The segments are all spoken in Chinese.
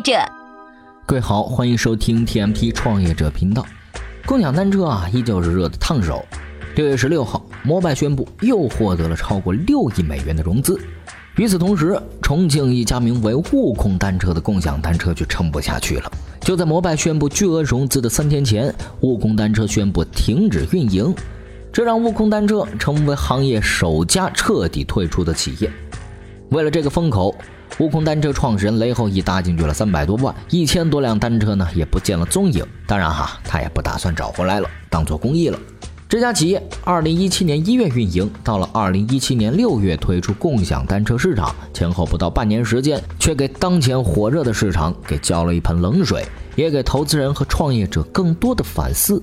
者。各位好，欢迎收听 TMT 创业者频道。共享单车啊，依旧是热的烫手。六月十六号，摩拜宣布又获得了超过六亿美元的融资。与此同时，重庆一家名为悟空单车的共享单车却撑不下去了。就在摩拜宣布巨额融资的三天前，悟空单车宣布停止运营，这让悟空单车成为行业首家彻底退出的企业。为了这个风口。悟空单车创始人雷后义搭进去了三百多万，一千多辆单车呢也不见了踪影。当然哈，他也不打算找回来了，当做公益了。这家企业二零一七年一月运营，到了二零一七年六月推出共享单车市场，前后不到半年时间，却给当前火热的市场给浇了一盆冷水，也给投资人和创业者更多的反思。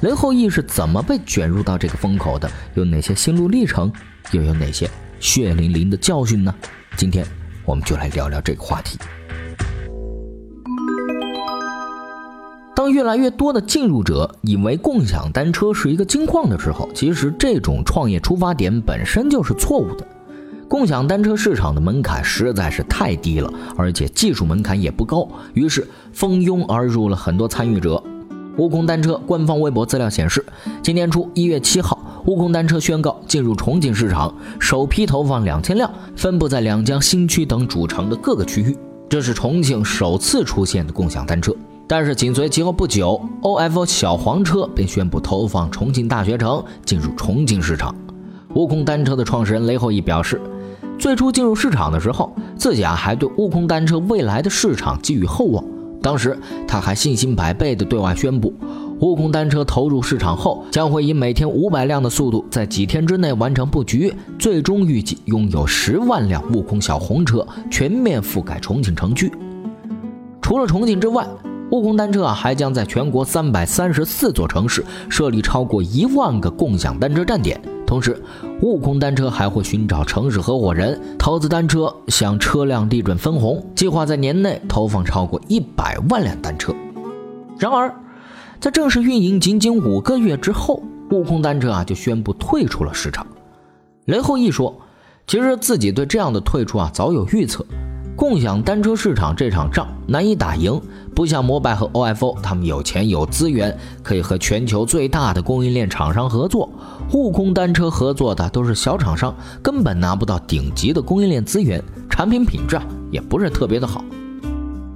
雷后义是怎么被卷入到这个风口的？有哪些心路历程？又有哪些血淋淋的教训呢？今天。我们就来聊聊这个话题。当越来越多的进入者以为共享单车是一个金矿的时候，其实这种创业出发点本身就是错误的。共享单车市场的门槛实在是太低了，而且技术门槛也不高，于是蜂拥而入了很多参与者。悟空单车官方微博资料显示，今年初一月七号。悟空单车宣告进入重庆市场，首批投放两千辆，分布在两江新区等主城的各个区域。这是重庆首次出现的共享单车。但是紧随其后不久，OFO 小黄车便宣布投放重庆大学城，进入重庆市场。悟空单车的创始人雷后义表示，最初进入市场的时候，自己啊还对悟空单车未来的市场寄予厚望。当时他还信心百倍地对外宣布。悟空单车投入市场后，将会以每天五百辆的速度，在几天之内完成布局，最终预计拥有十万辆悟空小红车，全面覆盖重庆城区。除了重庆之外，悟空单车啊还将在全国三百三十四座城市设立超过一万个共享单车站点。同时，悟空单车还会寻找城市合伙人投资单车，向车辆利润分红，计划在年内投放超过一百万辆单车。然而，在正式运营仅仅五个月之后，悟空单车啊就宣布退出了市场。雷后义说：“其实自己对这样的退出啊早有预测。共享单车市场这场仗难以打赢，不像摩拜和 OFO，他们有钱有资源，可以和全球最大的供应链厂商合作。悟空单车合作的都是小厂商，根本拿不到顶级的供应链资源，产品品质啊也不是特别的好。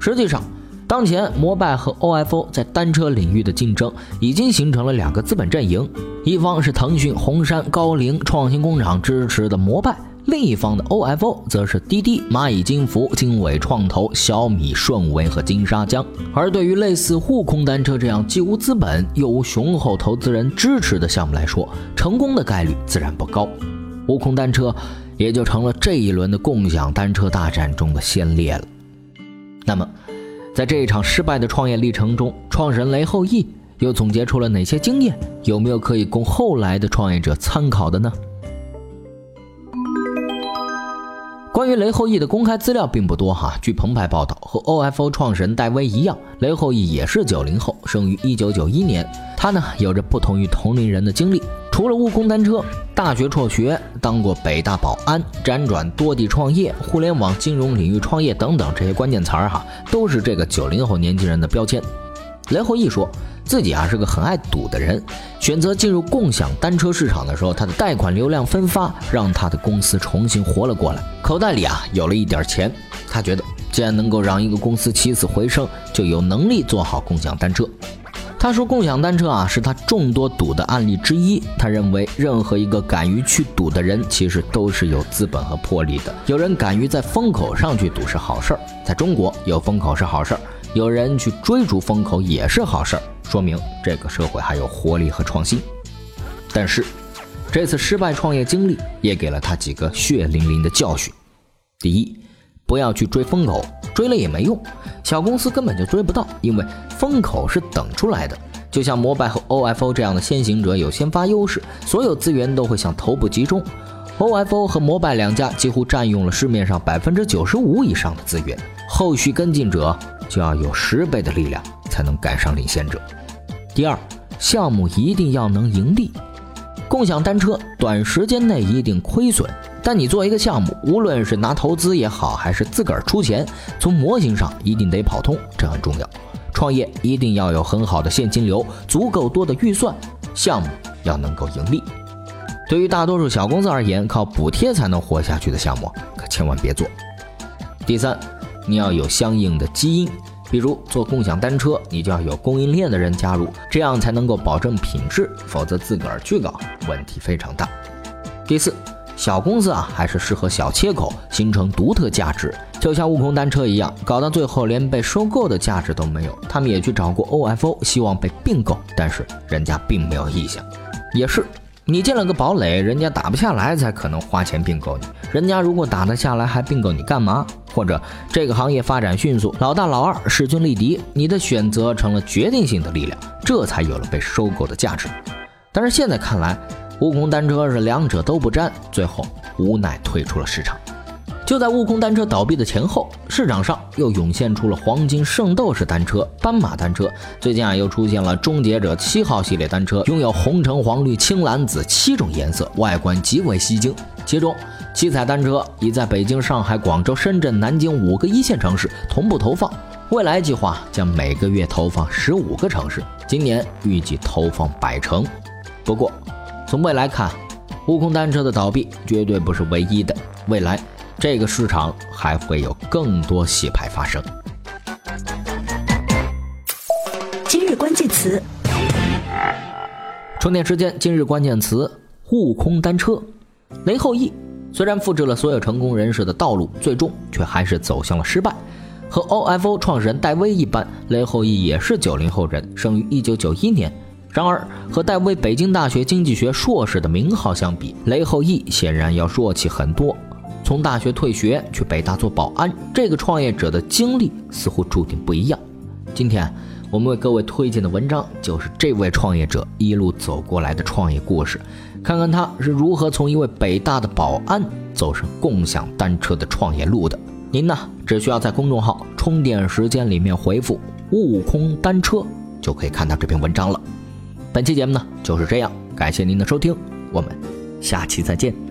实际上。”当前，摩拜和 OFO 在单车领域的竞争已经形成了两个资本阵营，一方是腾讯、红杉、高瓴创新工厂支持的摩拜，另一方的 OFO 则是滴滴、蚂蚁金服、经纬创投、小米、顺为和金沙江。而对于类似悟空单车这样既无资本又无雄厚投资人支持的项目来说，成功的概率自然不高。悟空单车也就成了这一轮的共享单车大战中的先烈了。那么，在这一场失败的创业历程中，创始人雷后义又总结出了哪些经验？有没有可以供后来的创业者参考的呢？关于雷后义的公开资料并不多哈。据澎湃报道，和 OFO 创始人戴威一样，雷后义也是九零后，生于一九九一年。他呢，有着不同于同龄人的经历。除了悟空单车，大学辍学，当过北大保安，辗转多地创业，互联网金融领域创业等等这些关键词儿哈，都是这个九零后年轻人的标签。雷后义说自己啊是个很爱赌的人，选择进入共享单车市场的时候，他的贷款流量分发让他的公司重新活了过来，口袋里啊有了一点钱，他觉得既然能够让一个公司起死回生，就有能力做好共享单车。他说：“共享单车啊，是他众多赌的案例之一。他认为，任何一个敢于去赌的人，其实都是有资本和魄力的。有人敢于在风口上去赌是好事儿，在中国有风口是好事儿，有人去追逐风口也是好事儿，说明这个社会还有活力和创新。但是，这次失败创业经历也给了他几个血淋淋的教训：第一，不要去追风口。”追了也没用，小公司根本就追不到，因为风口是等出来的。就像摩拜和 OFO 这样的先行者有先发优势，所有资源都会向头部集中。OFO 和摩拜两家几乎占用了市面上百分之九十五以上的资源，后续跟进者就要有十倍的力量才能赶上领先者。第二，项目一定要能盈利，共享单车短时间内一定亏损，但你做一个项目，无论是拿投资也好，还是自个儿出钱，从模型上一定得跑通，这很重要。创业一定要有很好的现金流，足够多的预算，项目要能够盈利。对于大多数小公司而言，靠补贴才能活下去的项目，可千万别做。第三，你要有相应的基因，比如做共享单车，你就要有供应链的人加入，这样才能够保证品质，否则自个儿去搞，问题非常大。第四。小公司啊，还是适合小切口，形成独特价值，就像悟空单车一样，搞到最后连被收购的价值都没有。他们也去找过 OFO，希望被并购，但是人家并没有意向。也是，你建了个堡垒，人家打不下来才可能花钱并购你。人家如果打得下来，还并购你干嘛？或者这个行业发展迅速，老大老二势均力敌，你的选择成了决定性的力量，这才有了被收购的价值。但是现在看来。悟空单车是两者都不沾，最后无奈退出了市场。就在悟空单车倒闭的前后，市场上又涌现出了黄金圣斗士单车、斑马单车。最近啊，又出现了终结者七号系列单车，拥有红橙黄绿青蓝紫七种颜色，外观极为吸睛。其中，七彩单车已在北京、上海、广州、深圳、南京五个一线城市同步投放，未来计划将每个月投放十五个城市，今年预计投放百城。不过，从未来看，悟空单车的倒闭绝对不是唯一的。未来，这个市场还会有更多洗牌发生。今日关键词：充电时间。今日关键词：悟空单车。雷后羿虽然复制了所有成功人士的道路，最终却还是走向了失败。和 OFO 创始人戴威一般，雷后羿也是九零后人，生于一九九一年。然而，和戴威北京大学经济学硕士的名号相比，雷后羿显然要弱气很多。从大学退学去北大做保安，这个创业者的经历似乎注定不一样。今天我们为各位推荐的文章就是这位创业者一路走过来的创业故事，看看他是如何从一位北大的保安走上共享单车的创业路的。您呢，只需要在公众号“充电时间”里面回复“悟空单车”，就可以看到这篇文章了。本期节目呢就是这样，感谢您的收听，我们下期再见。